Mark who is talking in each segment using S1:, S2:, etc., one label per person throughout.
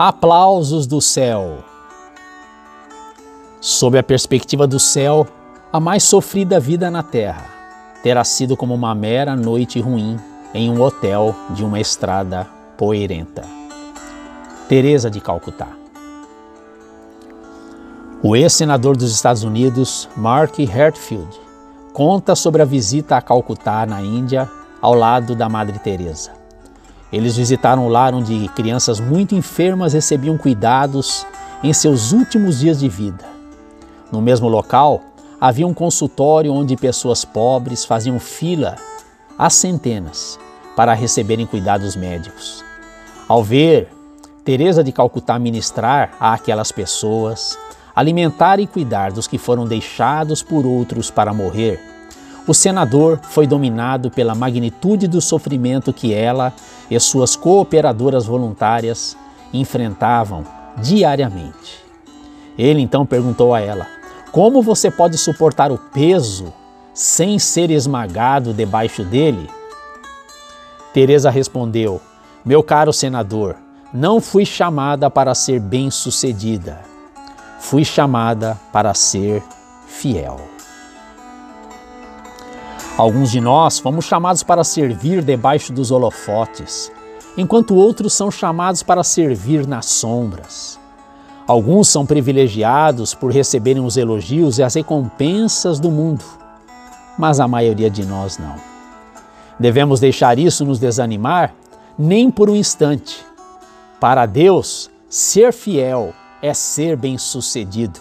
S1: Aplausos do céu. Sob a perspectiva do céu, a mais sofrida vida na terra terá sido como uma mera noite ruim em um hotel de uma estrada poeirenta. Teresa de Calcutá. O ex-senador dos Estados Unidos, Mark Hertfield, conta sobre a visita a Calcutá, na Índia, ao lado da Madre Teresa. Eles visitaram o lar onde crianças muito enfermas recebiam cuidados em seus últimos dias de vida. No mesmo local, havia um consultório onde pessoas pobres faziam fila às centenas para receberem cuidados médicos. Ao ver Teresa de Calcutá ministrar a aquelas pessoas, alimentar e cuidar dos que foram deixados por outros para morrer, o senador foi dominado pela magnitude do sofrimento que ela e suas cooperadoras voluntárias enfrentavam diariamente. Ele então perguntou a ela: Como você pode suportar o peso sem ser esmagado debaixo dele? Teresa respondeu: Meu caro senador, não fui chamada para ser bem-sucedida. Fui chamada para ser fiel. Alguns de nós fomos chamados para servir debaixo dos holofotes, enquanto outros são chamados para servir nas sombras. Alguns são privilegiados por receberem os elogios e as recompensas do mundo, mas a maioria de nós não. Devemos deixar isso nos desanimar nem por um instante. Para Deus, ser fiel é ser bem-sucedido.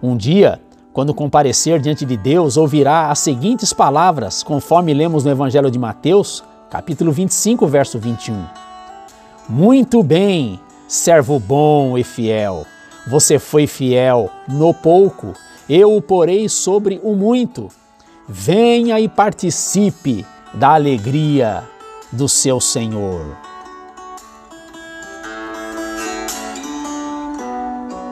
S1: Um dia, quando comparecer diante de Deus, ouvirá as seguintes palavras, conforme lemos no Evangelho de Mateus, capítulo 25, verso 21. Muito bem, servo bom e fiel. Você foi fiel no pouco, eu o porei sobre o muito. Venha e participe da alegria do seu Senhor.